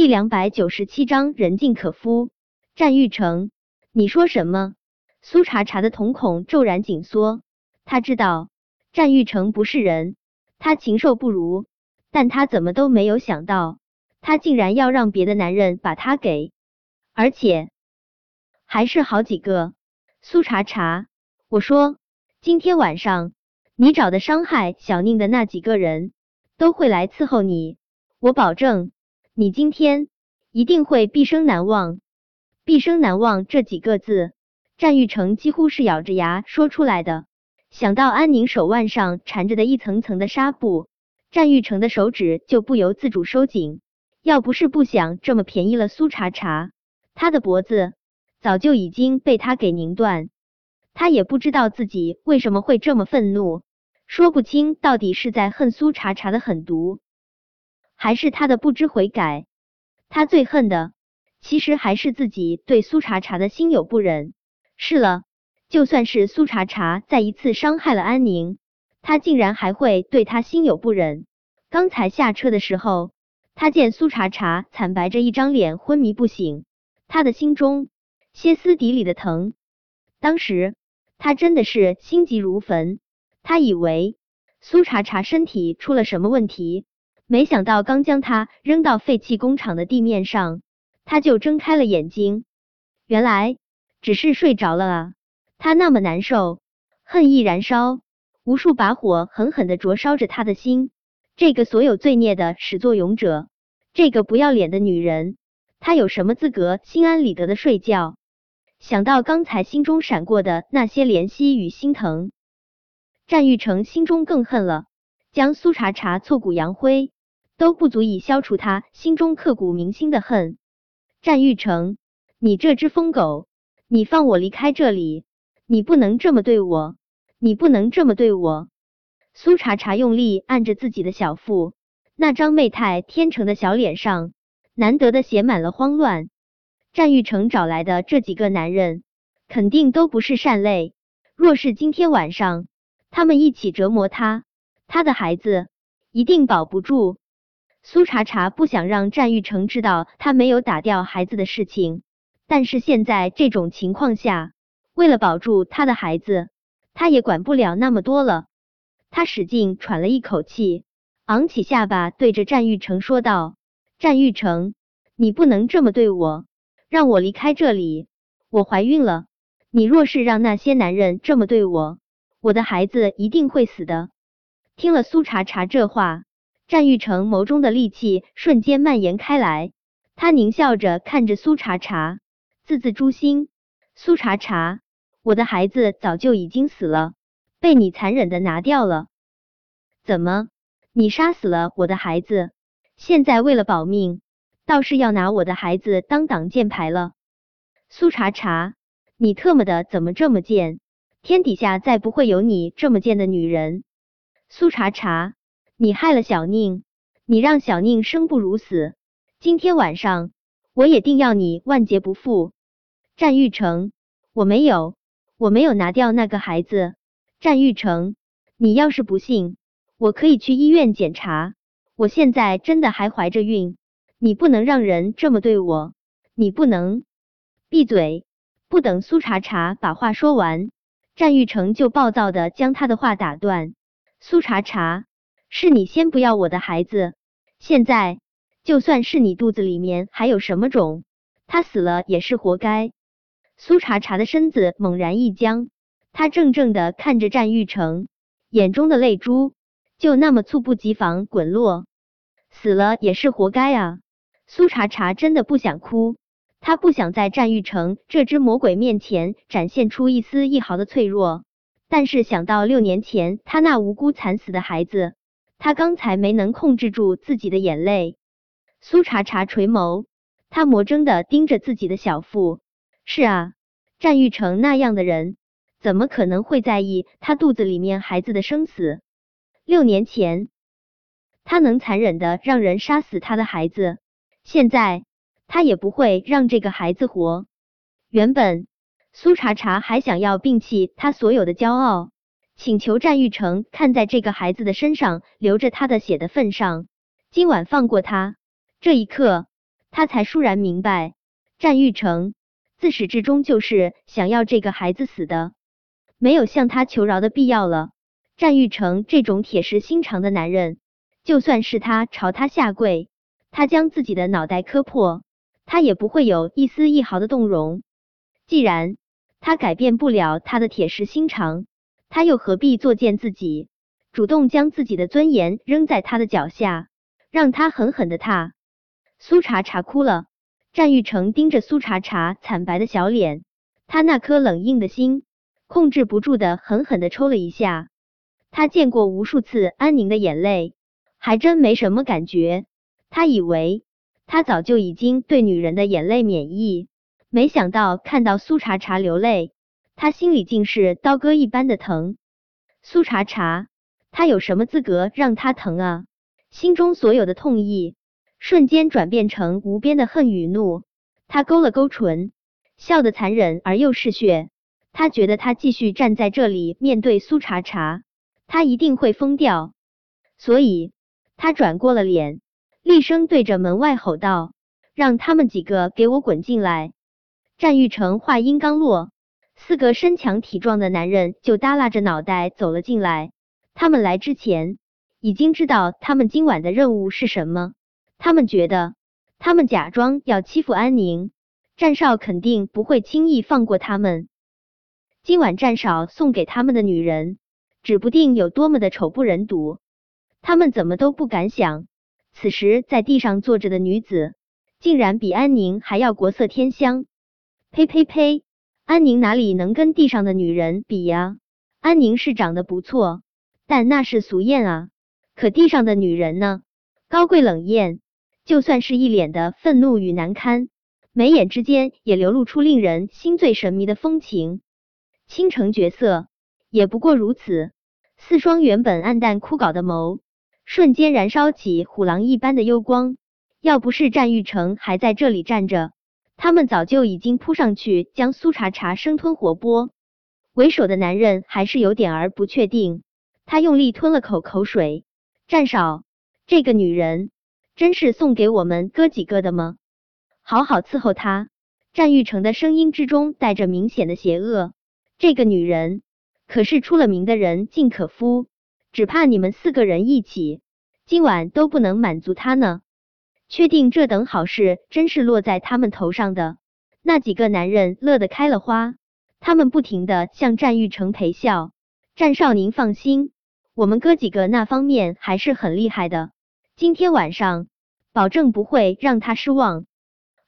第两百九十七章人尽可夫。战玉成，你说什么？苏茶茶的瞳孔骤然紧缩，他知道战玉成不是人，他禽兽不如，但他怎么都没有想到，他竟然要让别的男人把他给，而且还是好几个。苏茶茶，我说，今天晚上你找的伤害小宁的那几个人都会来伺候你，我保证，你今天一定会毕生难忘。毕生难忘这几个字，战玉成几乎是咬着牙说出来的。想到安宁手腕上缠着的一层层的纱布，战玉成的手指就不由自主收紧。要不是不想这么便宜了苏茶茶，他的脖子早就已经被他给拧断。他也不知道自己为什么会这么愤怒，说不清到底是在恨苏茶茶的狠毒，还是他的不知悔改。他最恨的。其实还是自己对苏茶茶的心有不忍。是了，就算是苏茶茶再一次伤害了安宁，他竟然还会对他心有不忍。刚才下车的时候，他见苏茶茶惨白着一张脸昏迷不醒，他的心中歇斯底里的疼。当时他真的是心急如焚，他以为苏茶茶身体出了什么问题，没想到刚将他扔到废弃工厂的地面上。他就睁开了眼睛，原来只是睡着了啊！他那么难受，恨意燃烧，无数把火狠狠的灼烧着他的心。这个所有罪孽的始作俑者，这个不要脸的女人，她有什么资格心安理得的睡觉？想到刚才心中闪过的那些怜惜与心疼，战玉成心中更恨了。将苏茶茶挫骨扬灰，都不足以消除他心中刻骨铭心的恨。战玉成，你这只疯狗，你放我离开这里！你不能这么对我，你不能这么对我！苏茶茶用力按着自己的小腹，那张媚态天成的小脸上，难得的写满了慌乱。战玉成找来的这几个男人，肯定都不是善类。若是今天晚上他们一起折磨他，他的孩子一定保不住。苏茶茶不想让战玉成知道他没有打掉孩子的事情，但是现在这种情况下，为了保住他的孩子，他也管不了那么多了。他使劲喘了一口气，昂起下巴，对着战玉成说道：“战玉成，你不能这么对我，让我离开这里。我怀孕了，你若是让那些男人这么对我，我的孩子一定会死的。”听了苏茶茶这话。战玉成眸中的戾气瞬间蔓延开来，他狞笑着看着苏茶茶，字字诛心。苏茶茶，我的孩子早就已经死了，被你残忍的拿掉了。怎么，你杀死了我的孩子？现在为了保命，倒是要拿我的孩子当挡箭牌了？苏茶茶，你特么的怎么这么贱？天底下再不会有你这么贱的女人。苏茶茶。你害了小宁，你让小宁生不如死。今天晚上我也定要你万劫不复。战玉成，我没有，我没有拿掉那个孩子。战玉成，你要是不信，我可以去医院检查。我现在真的还怀着孕。你不能让人这么对我，你不能闭嘴！不等苏茶茶把话说完，战玉成就暴躁的将他的话打断。苏茶茶。是你先不要我的孩子，现在就算是你肚子里面还有什么种，他死了也是活该。苏茶茶的身子猛然一僵，他怔怔的看着战玉成，眼中的泪珠就那么猝不及防滚落。死了也是活该啊！苏茶茶真的不想哭，他不想在战玉成这只魔鬼面前展现出一丝一毫的脆弱，但是想到六年前他那无辜惨死的孩子。他刚才没能控制住自己的眼泪，苏茶茶垂眸，他魔怔的盯着自己的小腹。是啊，战玉成那样的人，怎么可能会在意他肚子里面孩子的生死？六年前，他能残忍的让人杀死他的孩子，现在他也不会让这个孩子活。原本苏茶茶还想要摒弃他所有的骄傲。请求战玉成看在这个孩子的身上流着他的血的份上，今晚放过他。这一刻，他才倏然明白，战玉成自始至终就是想要这个孩子死的，没有向他求饶的必要了。战玉成这种铁石心肠的男人，就算是他朝他下跪，他将自己的脑袋磕破，他也不会有一丝一毫的动容。既然他改变不了他的铁石心肠，他又何必作践自己，主动将自己的尊严扔在他的脚下，让他狠狠的踏？苏茶茶哭了，战玉成盯着苏茶茶惨白的小脸，他那颗冷硬的心控制不住的狠狠的抽了一下。他见过无数次安宁的眼泪，还真没什么感觉。他以为他早就已经对女人的眼泪免疫，没想到看到苏茶茶流泪，他心里竟是刀割一般的疼。苏茶茶，他有什么资格让他疼啊？心中所有的痛意。瞬间转变成无边的恨与怒，他勾了勾唇，笑得残忍而又嗜血。他觉得他继续站在这里面对苏茶茶，他一定会疯掉。所以，他转过了脸，厉声对着门外吼道：“让他们几个给我滚进来！”战玉成话音刚落，四个身强体壮的男人就耷拉着脑袋走了进来。他们来之前，已经知道他们今晚的任务是什么。他们觉得，他们假装要欺负安宁，战少肯定不会轻易放过他们。今晚战少送给他们的女人，指不定有多么的丑不忍睹。他们怎么都不敢想，此时在地上坐着的女子，竟然比安宁还要国色天香。呸呸呸！安宁哪里能跟地上的女人比呀？安宁是长得不错，但那是俗艳啊。可地上的女人呢？高贵冷艳。就算是一脸的愤怒与难堪，眉眼之间也流露出令人心醉神迷的风情。倾城绝色，也不过如此。四双原本暗淡枯槁的眸，瞬间燃烧起虎狼一般的幽光。要不是战玉成还在这里站着，他们早就已经扑上去将苏茶茶生吞活剥。为首的男人还是有点儿不确定，他用力吞了口口水。战少，这个女人。真是送给我们哥几个的吗？好好伺候她。战玉成的声音之中带着明显的邪恶。这个女人可是出了名的人尽可夫，只怕你们四个人一起，今晚都不能满足她呢。确定这等好事真是落在他们头上的？那几个男人乐得开了花，他们不停的向战玉成陪笑。战少，您放心，我们哥几个那方面还是很厉害的。今天晚上。保证不会让他失望，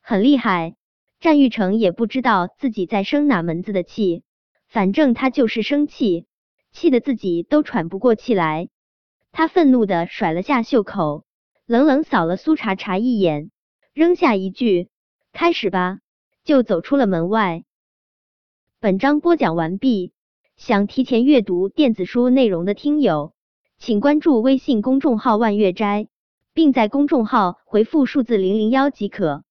很厉害。战玉成也不知道自己在生哪门子的气，反正他就是生气，气得自己都喘不过气来。他愤怒的甩了下袖口，冷冷扫了苏茶茶一眼，扔下一句“开始吧”，就走出了门外。本章播讲完毕。想提前阅读电子书内容的听友，请关注微信公众号“万月斋”。并在公众号回复数字零零幺即可。